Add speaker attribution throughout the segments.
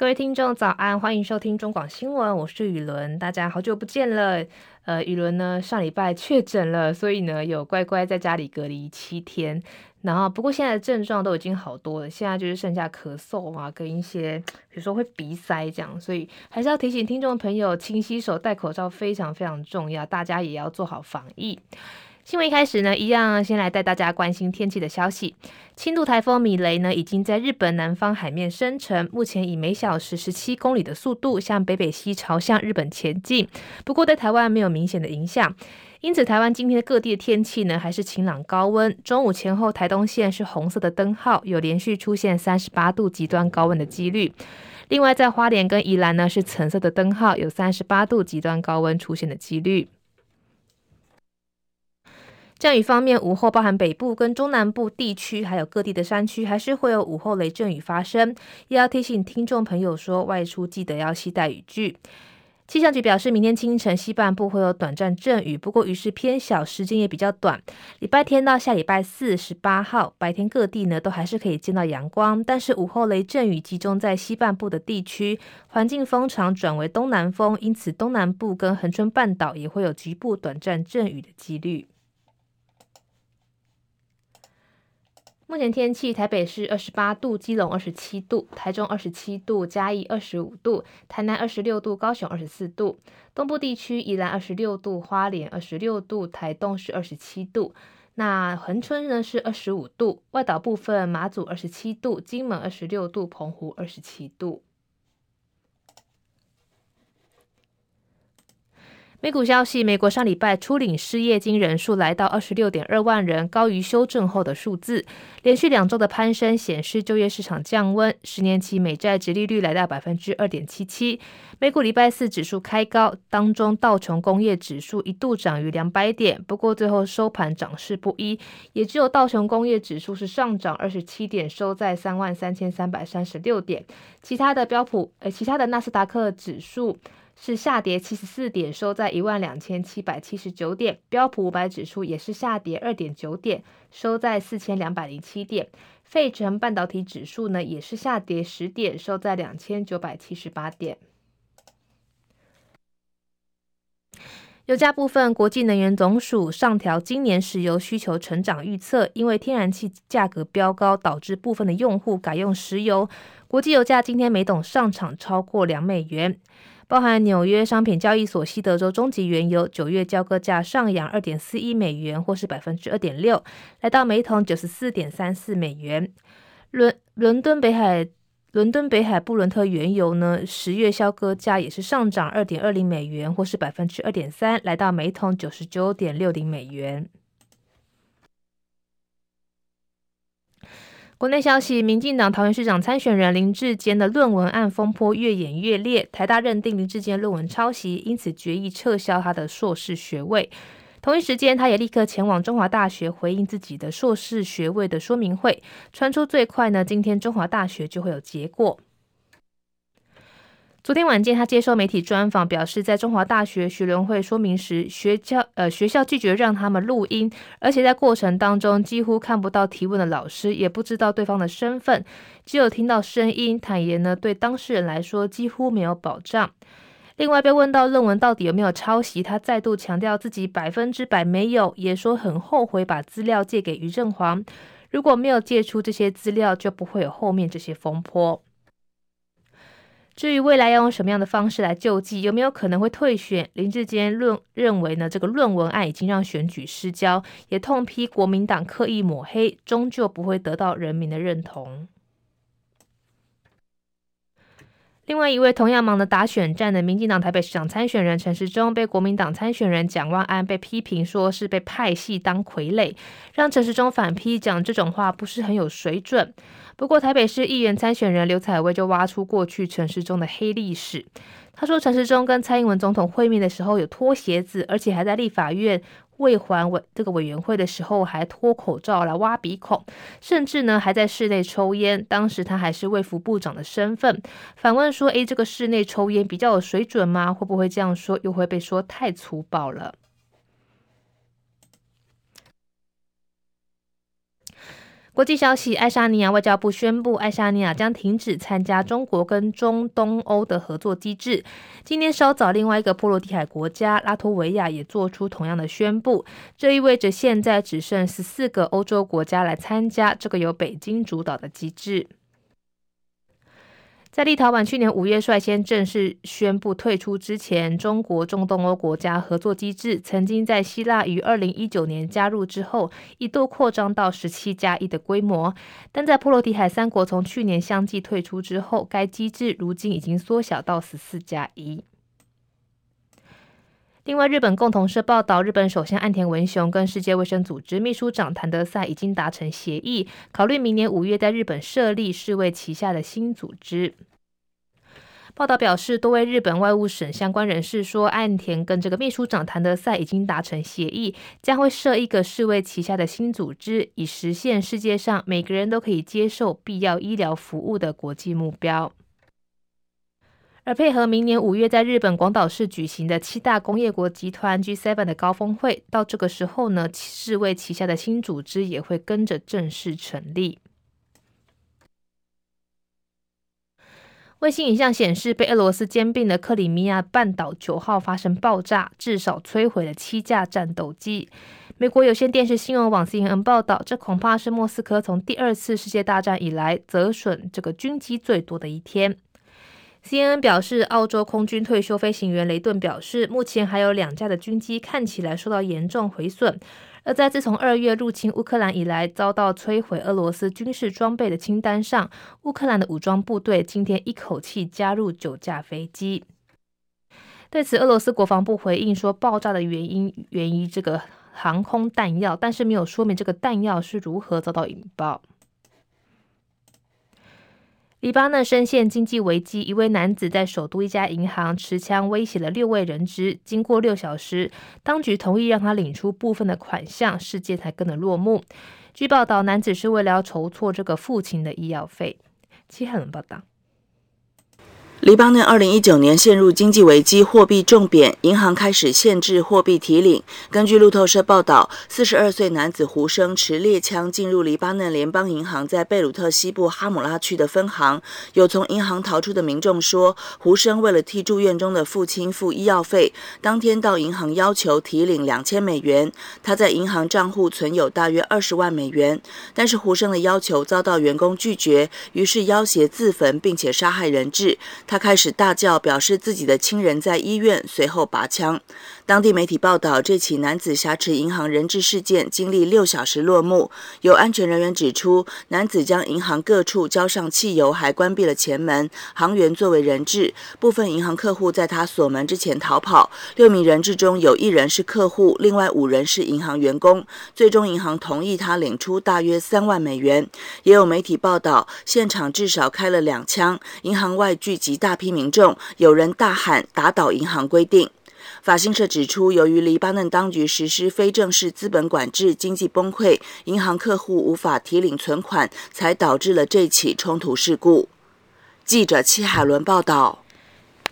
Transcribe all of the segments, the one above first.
Speaker 1: 各位听众早安，欢迎收听中广新闻，我是雨伦，大家好久不见了。呃，雨伦呢上礼拜确诊了，所以呢有乖乖在家里隔离七天。然后不过现在的症状都已经好多了，现在就是剩下咳嗽啊，跟一些比如说会鼻塞这样，所以还是要提醒听众朋友，勤洗手、戴口罩非常非常重要，大家也要做好防疫。新闻一开始呢，一样先来带大家关心天气的消息。轻度台风米雷呢，已经在日本南方海面生成，目前以每小时十七公里的速度向北北西朝向日本前进。不过对台湾没有明显的影响，因此台湾今天的各地的天气呢，还是晴朗高温。中午前后，台东县是红色的灯号，有连续出现三十八度极端高温的几率。另外，在花莲跟宜兰呢，是橙色的灯号，有三十八度极端高温出现的几率。降雨方面，午后包含北部跟中南部地区，还有各地的山区，还是会有午后雷阵雨发生。也要提醒听众朋友说，外出记得要携带雨具。气象局表示，明天清晨西半部会有短暂阵雨，不过雨势偏小，时间也比较短。礼拜天到下礼拜四十八号，白天各地呢都还是可以见到阳光，但是午后雷阵雨集中在西半部的地区，环境风场转为东南风，因此东南部跟恒春半岛也会有局部短暂阵雨的几率。目前天气：台北市二十八度，基隆二十七度，台中二十七度，嘉义二十五度，台南二十六度，高雄二十四度。东部地区宜兰二十六度，花莲二十六度，台东是二十七度。那恒春呢是二十五度，外岛部分马祖二十七度，金门二十六度，澎湖二十七度。美股消息：美国上礼拜初领失业金人数来到二十六点二万人，高于修正后的数字。连续两周的攀升显示就业市场降温。十年期美债殖利率来到百分之二点七七。美股礼拜四指数开高，当中道琼工业指数一度涨逾两百点，不过最后收盘涨势不一，也只有道琼工业指数是上涨二十七点，收在三万三千三百三十六点。其他的标普，呃，其他的纳斯达克指数。是下跌七十四点，收在一万两千七百七十九点。标普五百指数也是下跌二点九点，收在四千两百零七点。费城半导体指数呢也是下跌十点，收在两千九百七十八点。油价部分，国际能源总署上调今年石油需求成长预测，因为天然气价格飙高，导致部分的用户改用石油。国际油价今天每桶上涨超过两美元。包含纽约商品交易所西德州中级原油九月交割价上扬二点四一美元，或是百分之二点六，来到每桶九十四点三四美元。伦伦敦北海伦敦北海布伦特原油呢，十月交割价也是上涨二点二零美元，或是百分之二点三，来到每桶九十九点六零美元。国内消息：民进党桃园市长参选人林志坚的论文案风波越演越烈，台大认定林志坚论文抄袭，因此决议撤销他的硕士学位。同一时间，他也立刻前往中华大学回应自己的硕士学位的说明会。传出最快呢，今天中华大学就会有结果。昨天晚间，他接受媒体专访，表示在中华大学学伦会说明时，学校呃学校拒绝让他们录音，而且在过程当中几乎看不到提问的老师，也不知道对方的身份，只有听到声音。坦言呢，对当事人来说几乎没有保障。另外被问到论文到底有没有抄袭，他再度强调自己百分之百没有，也说很后悔把资料借给于振煌，如果没有借出这些资料，就不会有后面这些风波。至于未来要用什么样的方式来救济，有没有可能会退选？林志坚论认为呢，这个论文案已经让选举失焦，也痛批国民党刻意抹黑，终究不会得到人民的认同。另外一位同样忙着打选战的民进党台北市长参选人陈时中，被国民党参选人蒋万安被批评说是被派系当傀儡，让陈时中反批讲这种话不是很有水准。不过，台北市议员参选人刘彩薇就挖出过去陈时中的黑历史。他说，陈时中跟蔡英文总统会面的时候有脱鞋子，而且还在立法院卫环委这个委员会的时候还脱口罩来挖鼻孔，甚至呢还在室内抽烟。当时他还是卫福部长的身份。反问说：“诶，这个室内抽烟比较有水准吗？会不会这样说又会被说太粗暴了？”国际消息：爱沙尼亚外交部宣布，爱沙尼亚将停止参加中国跟中东欧的合作机制。今天稍早，另外一个波罗的海国家拉脱维亚也做出同样的宣布。这意味着现在只剩十四个欧洲国家来参加这个由北京主导的机制。在立陶宛去年五月率先正式宣布退出之前，中国中东欧国家合作机制曾经在希腊于二零一九年加入之后，一度扩张到十七加一的规模。但在波罗的海三国从去年相继退出之后，该机制如今已经缩小到十四加一。另外，日本共同社报道，日本首相岸田文雄跟世界卫生组织秘书长谭德赛已经达成协议，考虑明年五月在日本设立世卫旗下的新组织。报道表示，多位日本外务省相关人士说，岸田跟这个秘书长谭德赛已经达成协议，将会设一个世卫旗下的新组织，以实现世界上每个人都可以接受必要医疗服务的国际目标。而配合明年五月在日本广岛市举行的七大工业国集团 G7 的高峰会，到这个时候呢，世卫旗下的新组织也会跟着正式成立。卫星影像显示，被俄罗斯兼并的克里米亚半岛九号发生爆炸，至少摧毁了七架战斗机。美国有线电视新闻网 CNN 报道，这恐怕是莫斯科从第二次世界大战以来折损这个军机最多的一天。CNN 表示，澳洲空军退休飞行员雷顿表示，目前还有两架的军机看起来受到严重毁损。而在自从二月入侵乌克兰以来，遭到摧毁俄罗斯军事装备的清单上，乌克兰的武装部队今天一口气加入九架飞机。对此，俄罗斯国防部回应说，爆炸的原因源于这个航空弹药，但是没有说明这个弹药是如何遭到引爆。黎巴嫩深陷经济危机，一位男子在首都一家银行持枪威胁了六位人质。经过六小时，当局同意让他领出部分的款项，事件才跟着落幕。据报道，男子是为了要筹措这个父亲的医药费。其很报道。
Speaker 2: 黎巴嫩二零一九年陷入经济危机，货币重贬，银行开始限制货币提领。根据路透社报道，四十二岁男子胡生持猎枪进入黎巴嫩联邦银行在贝鲁特西部哈姆拉区的分行。有从银行逃出的民众说，胡生为了替住院中的父亲付医药费，当天到银行要求提领两千美元。他在银行账户存有大约二十万美元，但是胡生的要求遭到员工拒绝，于是要挟自焚，并且杀害人质。他开始大叫，表示自己的亲人在医院，随后拔枪。当地媒体报道，这起男子挟持银行人质事件经历六小时落幕。有安全人员指出，男子将银行各处浇上汽油，还关闭了前门，行员作为人质。部分银行客户在他锁门之前逃跑。六名人质中有一人是客户，另外五人是银行员工。最终，银行同意他领出大约三万美元。也有媒体报道，现场至少开了两枪，银行外聚集大批民众，有人大喊“打倒银行规定”。法新社指出，由于黎巴嫩当局实施非正式资本管制，经济崩溃，银行客户无法提领存款，才导致了这起冲突事故。记者戚海伦报道。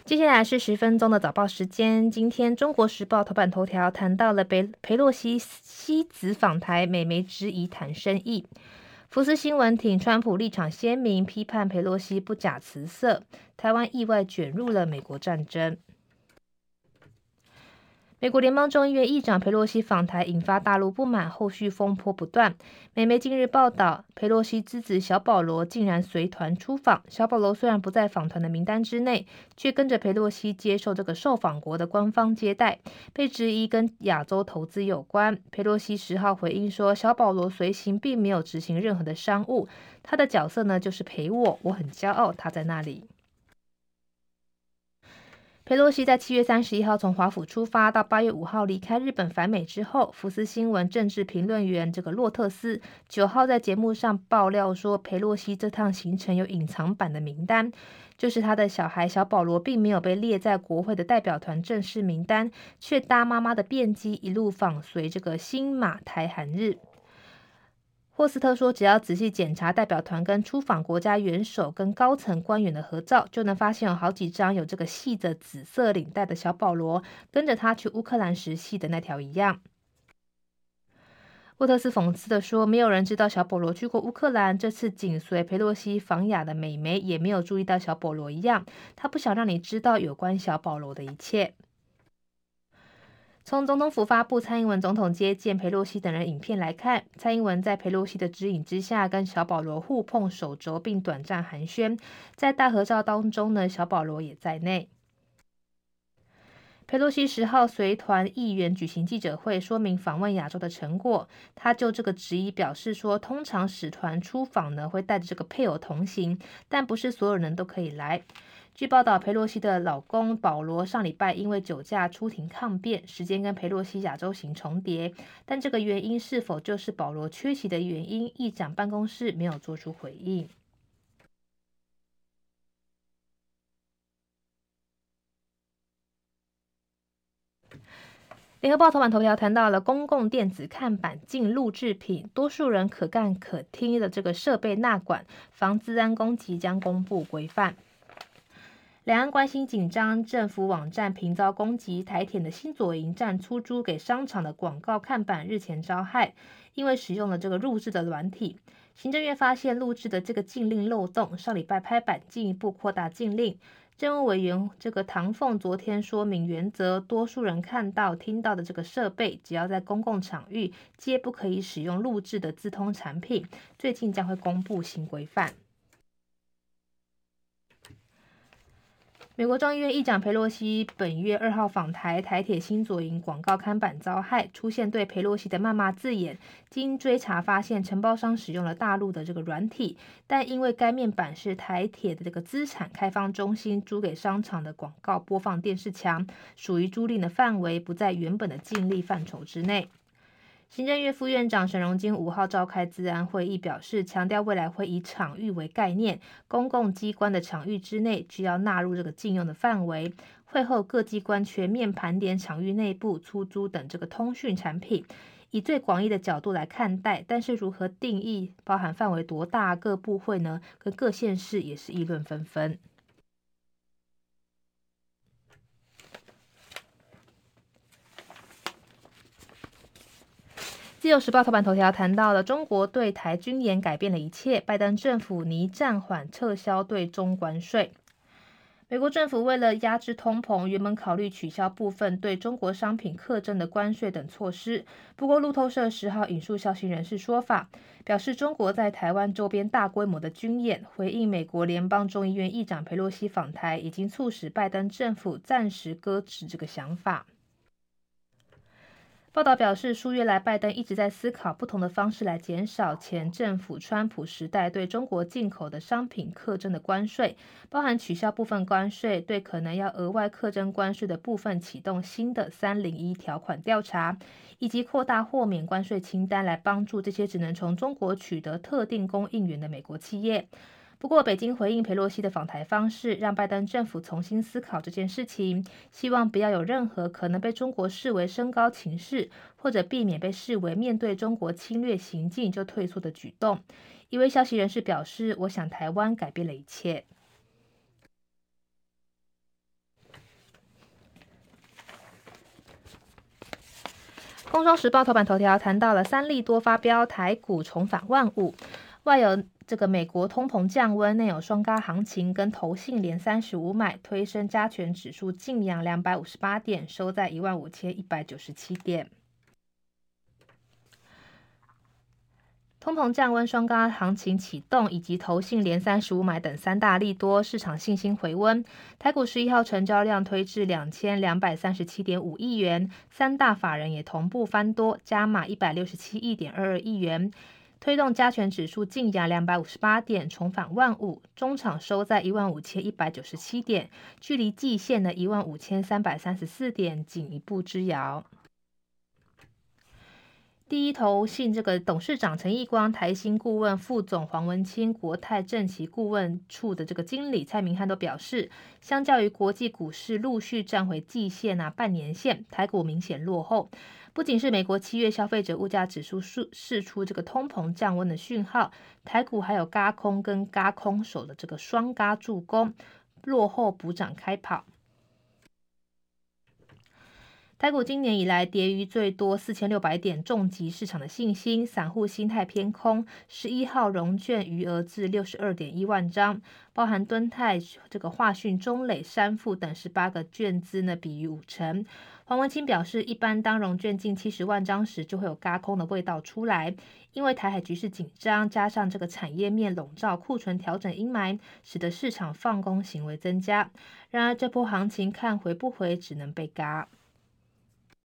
Speaker 1: 接下来是十分钟的早报时间。今天《中国时报》头版头条谈到了裴裴洛西西子访台，美媒质疑谈生意。福斯新闻挺川普立场鲜明，批判裴洛西不假辞色。台湾意外卷入了美国战争。美国联邦众议院议长佩洛西访台，引发大陆不满，后续风波不断。美媒近日报道，佩洛西之子小保罗竟然随团出访。小保罗虽然不在访团的名单之内，却跟着佩洛西接受这个受访国的官方接待，被质疑跟亚洲投资有关。佩洛西十号回应说，小保罗随行并没有执行任何的商务，他的角色呢就是陪我，我很骄傲他在那里。裴洛西在七月三十一号从华府出发，到八月五号离开日本返美之后，福斯新闻政治评论员这个洛特斯九号在节目上爆料说，裴洛西这趟行程有隐藏版的名单，就是他的小孩小保罗并没有被列在国会的代表团正式名单，却搭妈妈的便机一路访随这个新马台韩日。霍斯特说：“只要仔细检查代表团跟出访国家元首跟高层官员的合照，就能发现有好几张有这个细的紫色领带的小保罗，跟着他去乌克兰时系的那条一样。”沃特斯讽刺地说：“没有人知道小保罗去过乌克兰。这次紧随裴洛西访亚的美眉也没有注意到小保罗一样，他不想让你知道有关小保罗的一切。”从总统府发布蔡英文总统接见裴洛西等人影片来看，蔡英文在裴洛西的指引之下，跟小保罗互碰手肘，并短暂寒暄。在大合照当中呢，小保罗也在内。裴洛西十号随团议员举行记者会，说明访问亚洲的成果。他就这个质疑表示说，通常使团出访呢会带着这个配偶同行，但不是所有人都可以来。据报道，裴洛西的老公保罗上礼拜因为酒驾出庭抗辩，时间跟裴洛西亚洲行重叠，但这个原因是否就是保罗缺席的原因，议长办公室没有做出回应。联合报头版头条谈到了公共电子看板禁录制品，多数人可干可听的这个设备纳管，防资安公即将公布规范。两岸关系紧张，政府网站频遭攻击，台铁的新左营站出租给商场的广告看板日前遭害，因为使用了这个录制的软体。行政院发现录制的这个禁令漏洞，上礼拜拍板进一步扩大禁令。政务委员这个唐凤昨天说明原则，多数人看到、听到的这个设备，只要在公共场域，皆不可以使用录制的自通产品。最近将会公布新规范。美国众议院议长佩洛西本月二号访台，台铁新左营广告看板遭害，出现对佩洛西的谩骂字眼。经追查发现，承包商使用了大陆的这个软体，但因为该面板是台铁的这个资产开发中心租给商场的广告播放电视墙，属于租赁的范围，不在原本的禁令范畴之内。行政院副院长沈荣金五号召开资安会议，表示强调未来会以场域为概念，公共机关的场域之内需要纳入这个禁用的范围。会后各机关全面盘点场域内部出租等这个通讯产品，以最广义的角度来看待。但是如何定义，包含范围多大，各部会呢，跟各县市也是议论纷纷。自由时报头版头条谈到了中国对台军演改变了一切，拜登政府拟暂缓撤销对中关税。美国政府为了压制通膨，原本考虑取消部分对中国商品课征的关税等措施。不过路透社十号引述消息人士说法，表示中国在台湾周边大规模的军演，回应美国联邦众议院议长佩洛西访台，已经促使拜登政府暂时搁置这个想法。报道表示，数月来，拜登一直在思考不同的方式来减少前政府川普时代对中国进口的商品课征的关税，包含取消部分关税，对可能要额外课征关税的部分启动新的三零一条款调查，以及扩大豁免关税清单来帮助这些只能从中国取得特定供应源的美国企业。不过，北京回应裴洛西的访台方式，让拜登政府重新思考这件事情，希望不要有任何可能被中国视为升高情势，或者避免被视为面对中国侵略行径就退缩的举动。一位消息人士表示：“我想台湾改变了一切。”《工商时报》头版头条谈到了三利多发飙，台股重返万五，外有。这个美国通膨降温，内有双高行情跟投信连三十五买，推升加权指数劲扬两百五十八点，收在一万五千一百九十七点。通膨降温、双高行情启动，以及投信连三十五买等三大利多，市场信心回温。台股十一号成交量推至两千两百三十七点五亿元，三大法人也同步翻多，加码一百六十七亿点二二亿元。推动加权指数净扬两百五十八点，重返万五，中场收在一万五千一百九十七点，距离季线的一万五千三百三十四点仅一步之遥。第一投信这个董事长陈义光、台新顾问副总黄文清、国泰政企顾问处的这个经理蔡明汉都表示，相较于国际股市陆续站回季线啊、半年线，台股明显落后。不仅是美国七月消费者物价指数释释出这个通膨降温的讯号，台股还有轧空跟轧空手的这个双轧助攻，落后补涨开跑。台股今年以来跌逾最多四千六百点，重击市场的信心，散户心态偏空。十一号融券余额至六十二点一万张，包含敦泰、这个华讯、中磊、山富等十八个券资呢，比逾五成。黄文清表示，一般当融券近七十万张时，就会有嘎空的味道出来，因为台海局势紧张，加上这个产业面笼罩库存调整阴霾，使得市场放空行为增加。然而这波行情看回不回，只能被嘎。